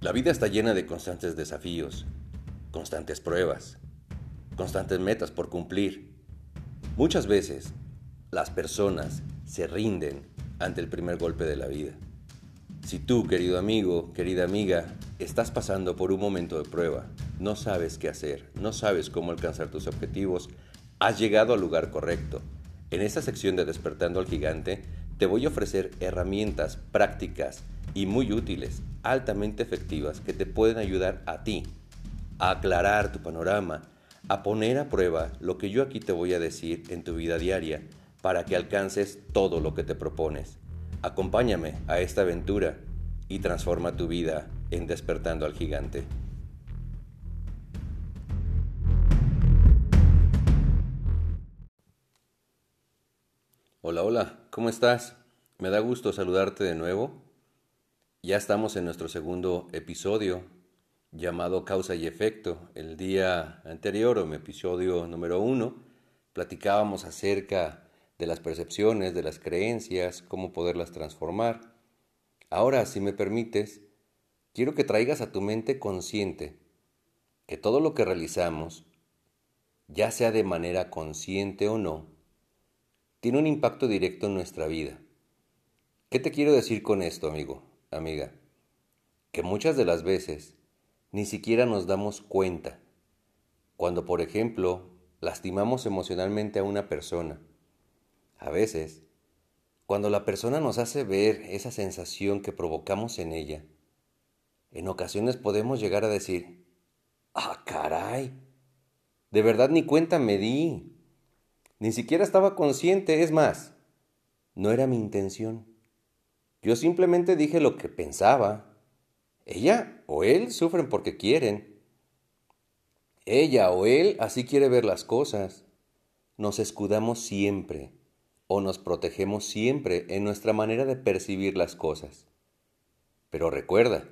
La vida está llena de constantes desafíos, constantes pruebas, constantes metas por cumplir. Muchas veces las personas se rinden ante el primer golpe de la vida. Si tú, querido amigo, querida amiga, estás pasando por un momento de prueba, no sabes qué hacer, no sabes cómo alcanzar tus objetivos, has llegado al lugar correcto. En esta sección de Despertando al Gigante, te voy a ofrecer herramientas prácticas y muy útiles, altamente efectivas, que te pueden ayudar a ti a aclarar tu panorama, a poner a prueba lo que yo aquí te voy a decir en tu vida diaria para que alcances todo lo que te propones. Acompáñame a esta aventura y transforma tu vida en despertando al gigante. Hola, hola, ¿cómo estás? Me da gusto saludarte de nuevo. Ya estamos en nuestro segundo episodio llamado Causa y Efecto. El día anterior, o mi episodio número uno, platicábamos acerca de las percepciones, de las creencias, cómo poderlas transformar. Ahora, si me permites, quiero que traigas a tu mente consciente que todo lo que realizamos, ya sea de manera consciente o no, tiene un impacto directo en nuestra vida. ¿Qué te quiero decir con esto, amigo, amiga? Que muchas de las veces ni siquiera nos damos cuenta cuando, por ejemplo, lastimamos emocionalmente a una persona. A veces, cuando la persona nos hace ver esa sensación que provocamos en ella, en ocasiones podemos llegar a decir, ah, caray, de verdad ni cuenta me di, ni siquiera estaba consciente, es más, no era mi intención. Yo simplemente dije lo que pensaba. Ella o él sufren porque quieren. Ella o él así quiere ver las cosas. Nos escudamos siempre o nos protegemos siempre en nuestra manera de percibir las cosas. Pero recuerda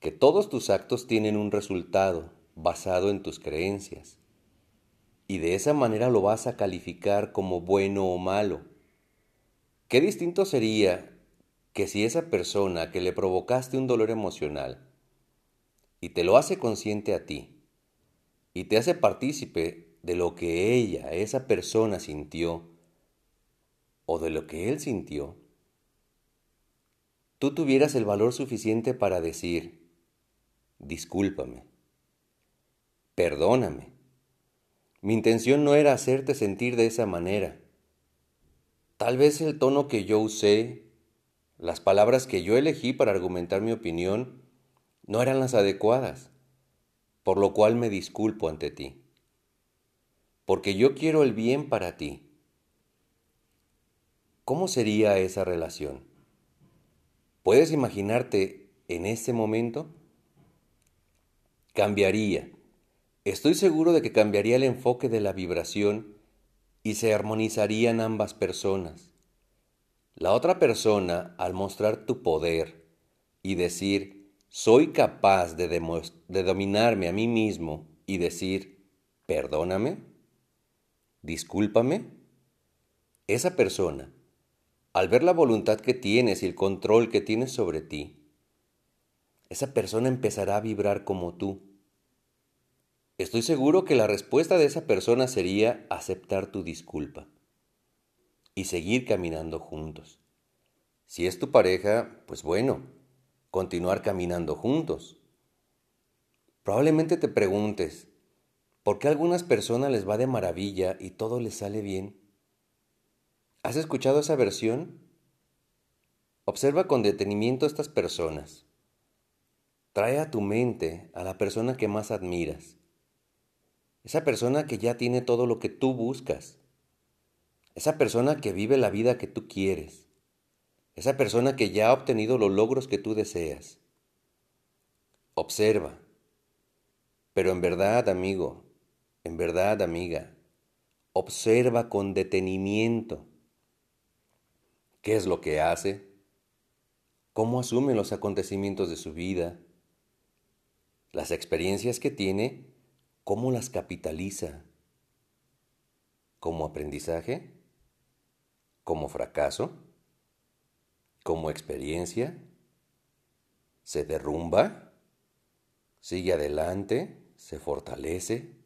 que todos tus actos tienen un resultado basado en tus creencias. Y de esa manera lo vas a calificar como bueno o malo. Qué distinto sería que si esa persona que le provocaste un dolor emocional y te lo hace consciente a ti y te hace partícipe de lo que ella, esa persona sintió o de lo que él sintió, tú tuvieras el valor suficiente para decir, discúlpame, perdóname. Mi intención no era hacerte sentir de esa manera. Tal vez el tono que yo usé las palabras que yo elegí para argumentar mi opinión no eran las adecuadas, por lo cual me disculpo ante ti, porque yo quiero el bien para ti. ¿Cómo sería esa relación? ¿Puedes imaginarte en ese momento? Cambiaría. Estoy seguro de que cambiaría el enfoque de la vibración y se armonizarían ambas personas. La otra persona, al mostrar tu poder y decir, soy capaz de, dominarme a mí mismo y decir, perdóname, discúlpame, esa persona, al ver la voluntad que tienes y el control que tienes sobre ti, esa persona empezará a vibrar como tú. Estoy seguro que la respuesta de esa persona sería aceptar tu disculpa y seguir caminando juntos. Si es tu pareja, pues bueno, continuar caminando juntos. Probablemente te preguntes, ¿por qué a algunas personas les va de maravilla y todo les sale bien? ¿Has escuchado esa versión? Observa con detenimiento a estas personas. Trae a tu mente a la persona que más admiras. Esa persona que ya tiene todo lo que tú buscas. Esa persona que vive la vida que tú quieres. Esa persona que ya ha obtenido los logros que tú deseas. Observa. Pero en verdad, amigo, en verdad, amiga, observa con detenimiento qué es lo que hace, cómo asume los acontecimientos de su vida, las experiencias que tiene, cómo las capitaliza, como aprendizaje como fracaso, como experiencia, se derrumba, sigue adelante, se fortalece.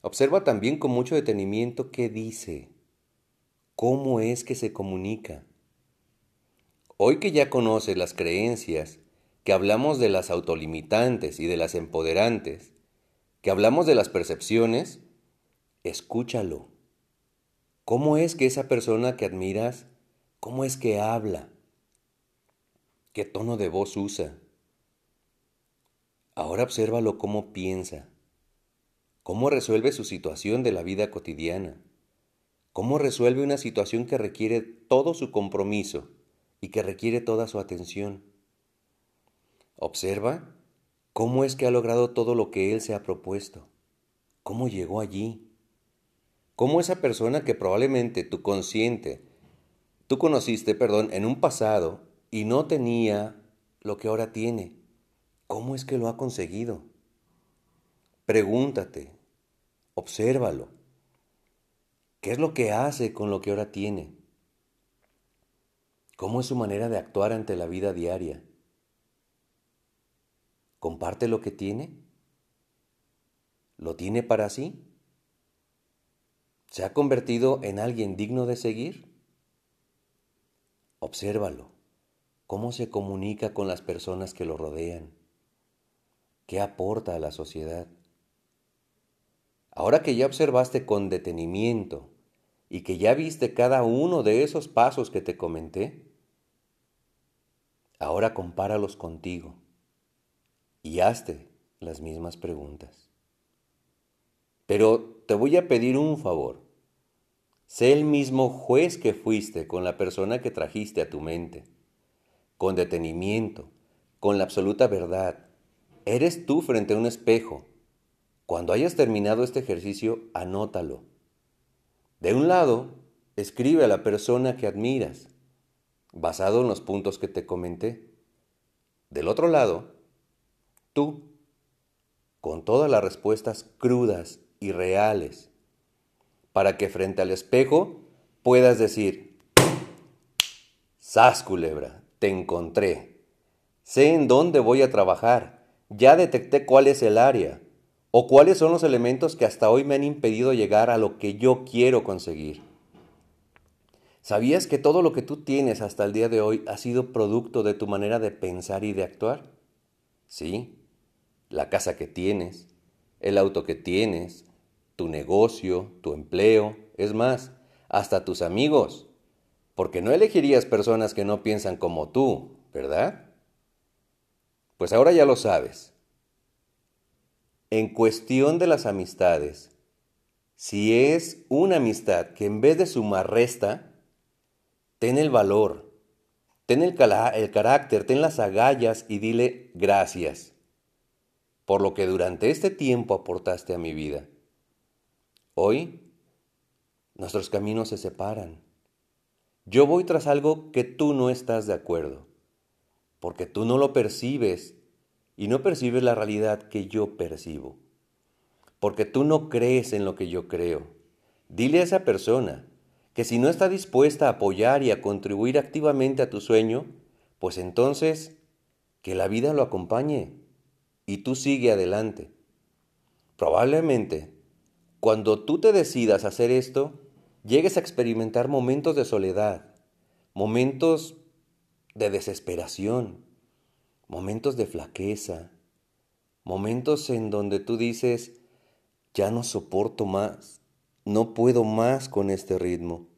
Observa también con mucho detenimiento qué dice, cómo es que se comunica. Hoy que ya conoces las creencias, que hablamos de las autolimitantes y de las empoderantes, que hablamos de las percepciones, escúchalo. ¿Cómo es que esa persona que admiras, cómo es que habla? ¿Qué tono de voz usa? Ahora obsérvalo cómo piensa, cómo resuelve su situación de la vida cotidiana, cómo resuelve una situación que requiere todo su compromiso y que requiere toda su atención. Observa cómo es que ha logrado todo lo que él se ha propuesto, cómo llegó allí, cómo esa persona que probablemente tu consciente, tú conociste, perdón, en un pasado y no tenía lo que ahora tiene, ¿cómo es que lo ha conseguido? Pregúntate, obsérvalo. ¿Qué es lo que hace con lo que ahora tiene? ¿Cómo es su manera de actuar ante la vida diaria? ¿Comparte lo que tiene? ¿Lo tiene para sí? ¿Se ha convertido en alguien digno de seguir? Obsérvalo. ¿Cómo se comunica con las personas que lo rodean? ¿Qué aporta a la sociedad? Ahora que ya observaste con detenimiento y que ya viste cada uno de esos pasos que te comenté, Ahora compáralos contigo y hazte las mismas preguntas. Pero te voy a pedir un favor. Sé el mismo juez que fuiste con la persona que trajiste a tu mente, con detenimiento, con la absoluta verdad. Eres tú frente a un espejo. Cuando hayas terminado este ejercicio, anótalo. De un lado, escribe a la persona que admiras basado en los puntos que te comenté. Del otro lado, tú, con todas las respuestas crudas y reales, para que frente al espejo puedas decir, Sas culebra, te encontré. Sé en dónde voy a trabajar. Ya detecté cuál es el área o cuáles son los elementos que hasta hoy me han impedido llegar a lo que yo quiero conseguir. ¿Sabías que todo lo que tú tienes hasta el día de hoy ha sido producto de tu manera de pensar y de actuar? Sí, la casa que tienes, el auto que tienes, tu negocio, tu empleo, es más, hasta tus amigos, porque no elegirías personas que no piensan como tú, ¿verdad? Pues ahora ya lo sabes. En cuestión de las amistades, si es una amistad que en vez de sumar resta, ten el valor, ten el, el carácter, ten las agallas y dile gracias por lo que durante este tiempo aportaste a mi vida. Hoy nuestros caminos se separan. Yo voy tras algo que tú no estás de acuerdo, porque tú no lo percibes y no percibes la realidad que yo percibo, porque tú no crees en lo que yo creo. Dile a esa persona, que si no está dispuesta a apoyar y a contribuir activamente a tu sueño, pues entonces que la vida lo acompañe y tú sigue adelante. Probablemente, cuando tú te decidas hacer esto, llegues a experimentar momentos de soledad, momentos de desesperación, momentos de flaqueza, momentos en donde tú dices, ya no soporto más, no puedo más con este ritmo.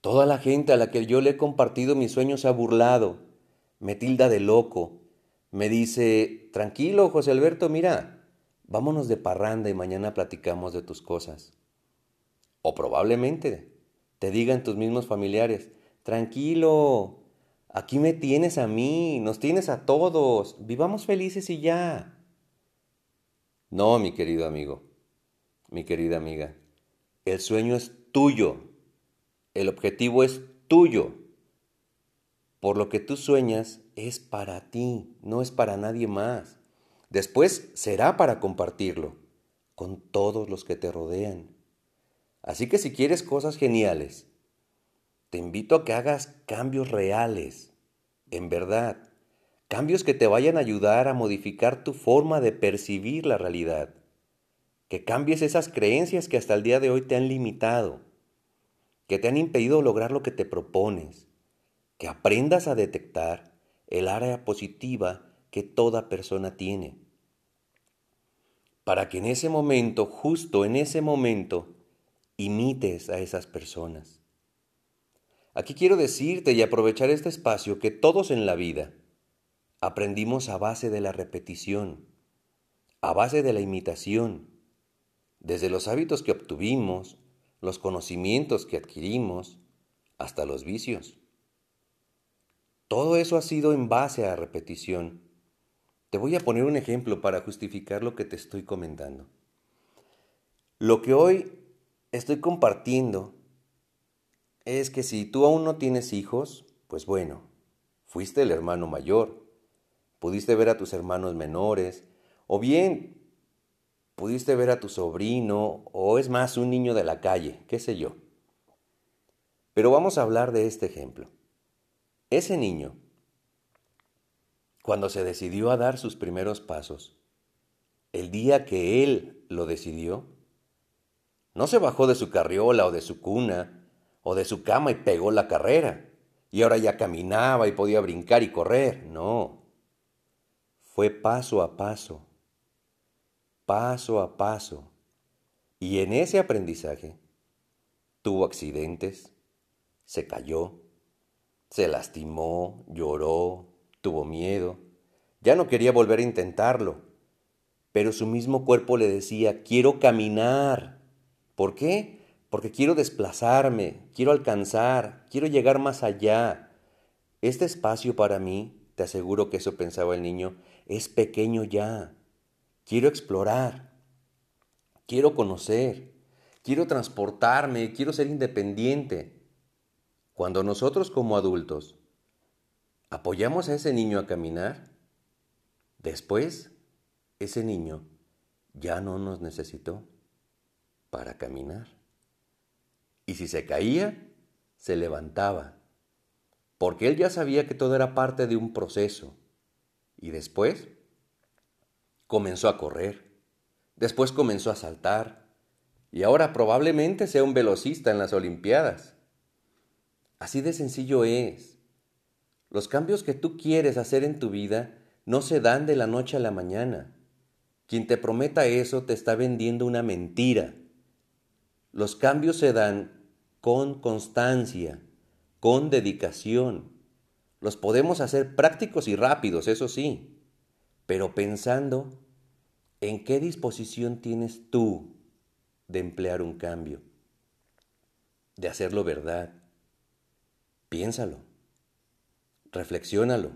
Toda la gente a la que yo le he compartido mis sueños se ha burlado, me tilda de loco, me dice, tranquilo José Alberto, mira, vámonos de parranda y mañana platicamos de tus cosas. O probablemente te digan tus mismos familiares, tranquilo, aquí me tienes a mí, nos tienes a todos, vivamos felices y ya. No, mi querido amigo, mi querida amiga. El sueño es tuyo. El objetivo es tuyo. Por lo que tú sueñas es para ti, no es para nadie más. Después será para compartirlo con todos los que te rodean. Así que si quieres cosas geniales, te invito a que hagas cambios reales, en verdad, Cambios que te vayan a ayudar a modificar tu forma de percibir la realidad. Que cambies esas creencias que hasta el día de hoy te han limitado, que te han impedido lograr lo que te propones. Que aprendas a detectar el área positiva que toda persona tiene. Para que en ese momento, justo en ese momento, imites a esas personas. Aquí quiero decirte y aprovechar este espacio que todos en la vida aprendimos a base de la repetición, a base de la imitación, desde los hábitos que obtuvimos, los conocimientos que adquirimos, hasta los vicios. Todo eso ha sido en base a repetición. Te voy a poner un ejemplo para justificar lo que te estoy comentando. Lo que hoy estoy compartiendo es que si tú aún no tienes hijos, pues bueno, fuiste el hermano mayor, pudiste ver a tus hermanos menores, o bien pudiste ver a tu sobrino, o es más un niño de la calle, qué sé yo. Pero vamos a hablar de este ejemplo. Ese niño, cuando se decidió a dar sus primeros pasos, el día que él lo decidió, no se bajó de su carriola o de su cuna o de su cama y pegó la carrera. Y ahora ya caminaba y podía brincar y correr. No. Fue paso a paso. Paso a paso. Y en ese aprendizaje tuvo accidentes, se cayó, se lastimó, lloró, tuvo miedo. Ya no quería volver a intentarlo. Pero su mismo cuerpo le decía, quiero caminar. ¿Por qué? Porque quiero desplazarme, quiero alcanzar, quiero llegar más allá. Este espacio para mí, te aseguro que eso pensaba el niño, es pequeño ya. Quiero explorar, quiero conocer, quiero transportarme, quiero ser independiente. Cuando nosotros como adultos apoyamos a ese niño a caminar, después ese niño ya no nos necesitó para caminar. Y si se caía, se levantaba, porque él ya sabía que todo era parte de un proceso. Y después comenzó a correr, después comenzó a saltar, y ahora probablemente sea un velocista en las Olimpiadas. Así de sencillo es. Los cambios que tú quieres hacer en tu vida no se dan de la noche a la mañana. Quien te prometa eso te está vendiendo una mentira. Los cambios se dan con constancia, con dedicación. Los podemos hacer prácticos y rápidos, eso sí, pero pensando en qué disposición tienes tú de emplear un cambio, de hacerlo verdad. Piénsalo, reflexiónalo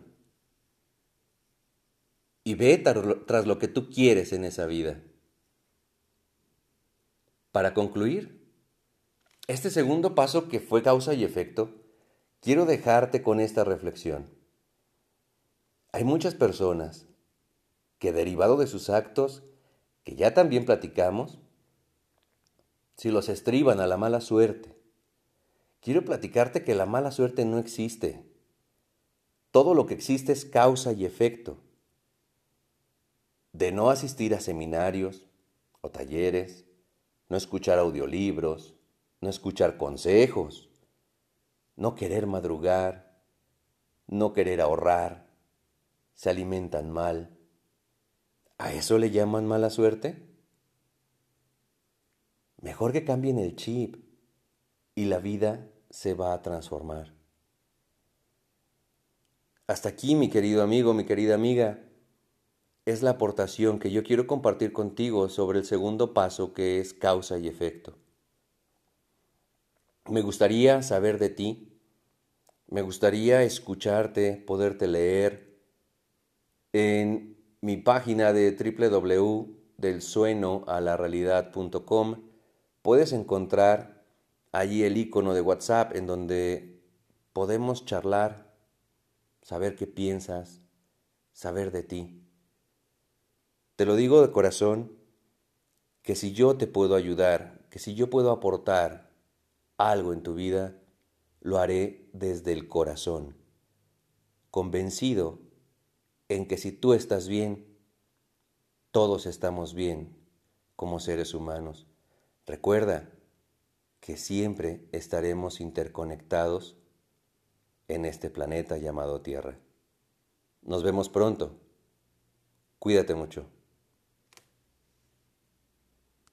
y ve tras lo que tú quieres en esa vida. Para concluir, este segundo paso que fue causa y efecto, quiero dejarte con esta reflexión. Hay muchas personas que derivado de sus actos, que ya también platicamos, si los estriban a la mala suerte, quiero platicarte que la mala suerte no existe. Todo lo que existe es causa y efecto. De no asistir a seminarios o talleres, no escuchar audiolibros, no escuchar consejos, no querer madrugar, no querer ahorrar, se alimentan mal. ¿A eso le llaman mala suerte? Mejor que cambien el chip y la vida se va a transformar. Hasta aquí, mi querido amigo, mi querida amiga es la aportación que yo quiero compartir contigo sobre el segundo paso que es causa y efecto. Me gustaría saber de ti, me gustaría escucharte, poderte leer en mi página de www.delsuenoalarealidad.com puedes encontrar allí el icono de WhatsApp en donde podemos charlar, saber qué piensas, saber de ti. Te lo digo de corazón, que si yo te puedo ayudar, que si yo puedo aportar algo en tu vida, lo haré desde el corazón, convencido en que si tú estás bien, todos estamos bien como seres humanos. Recuerda que siempre estaremos interconectados en este planeta llamado Tierra. Nos vemos pronto. Cuídate mucho.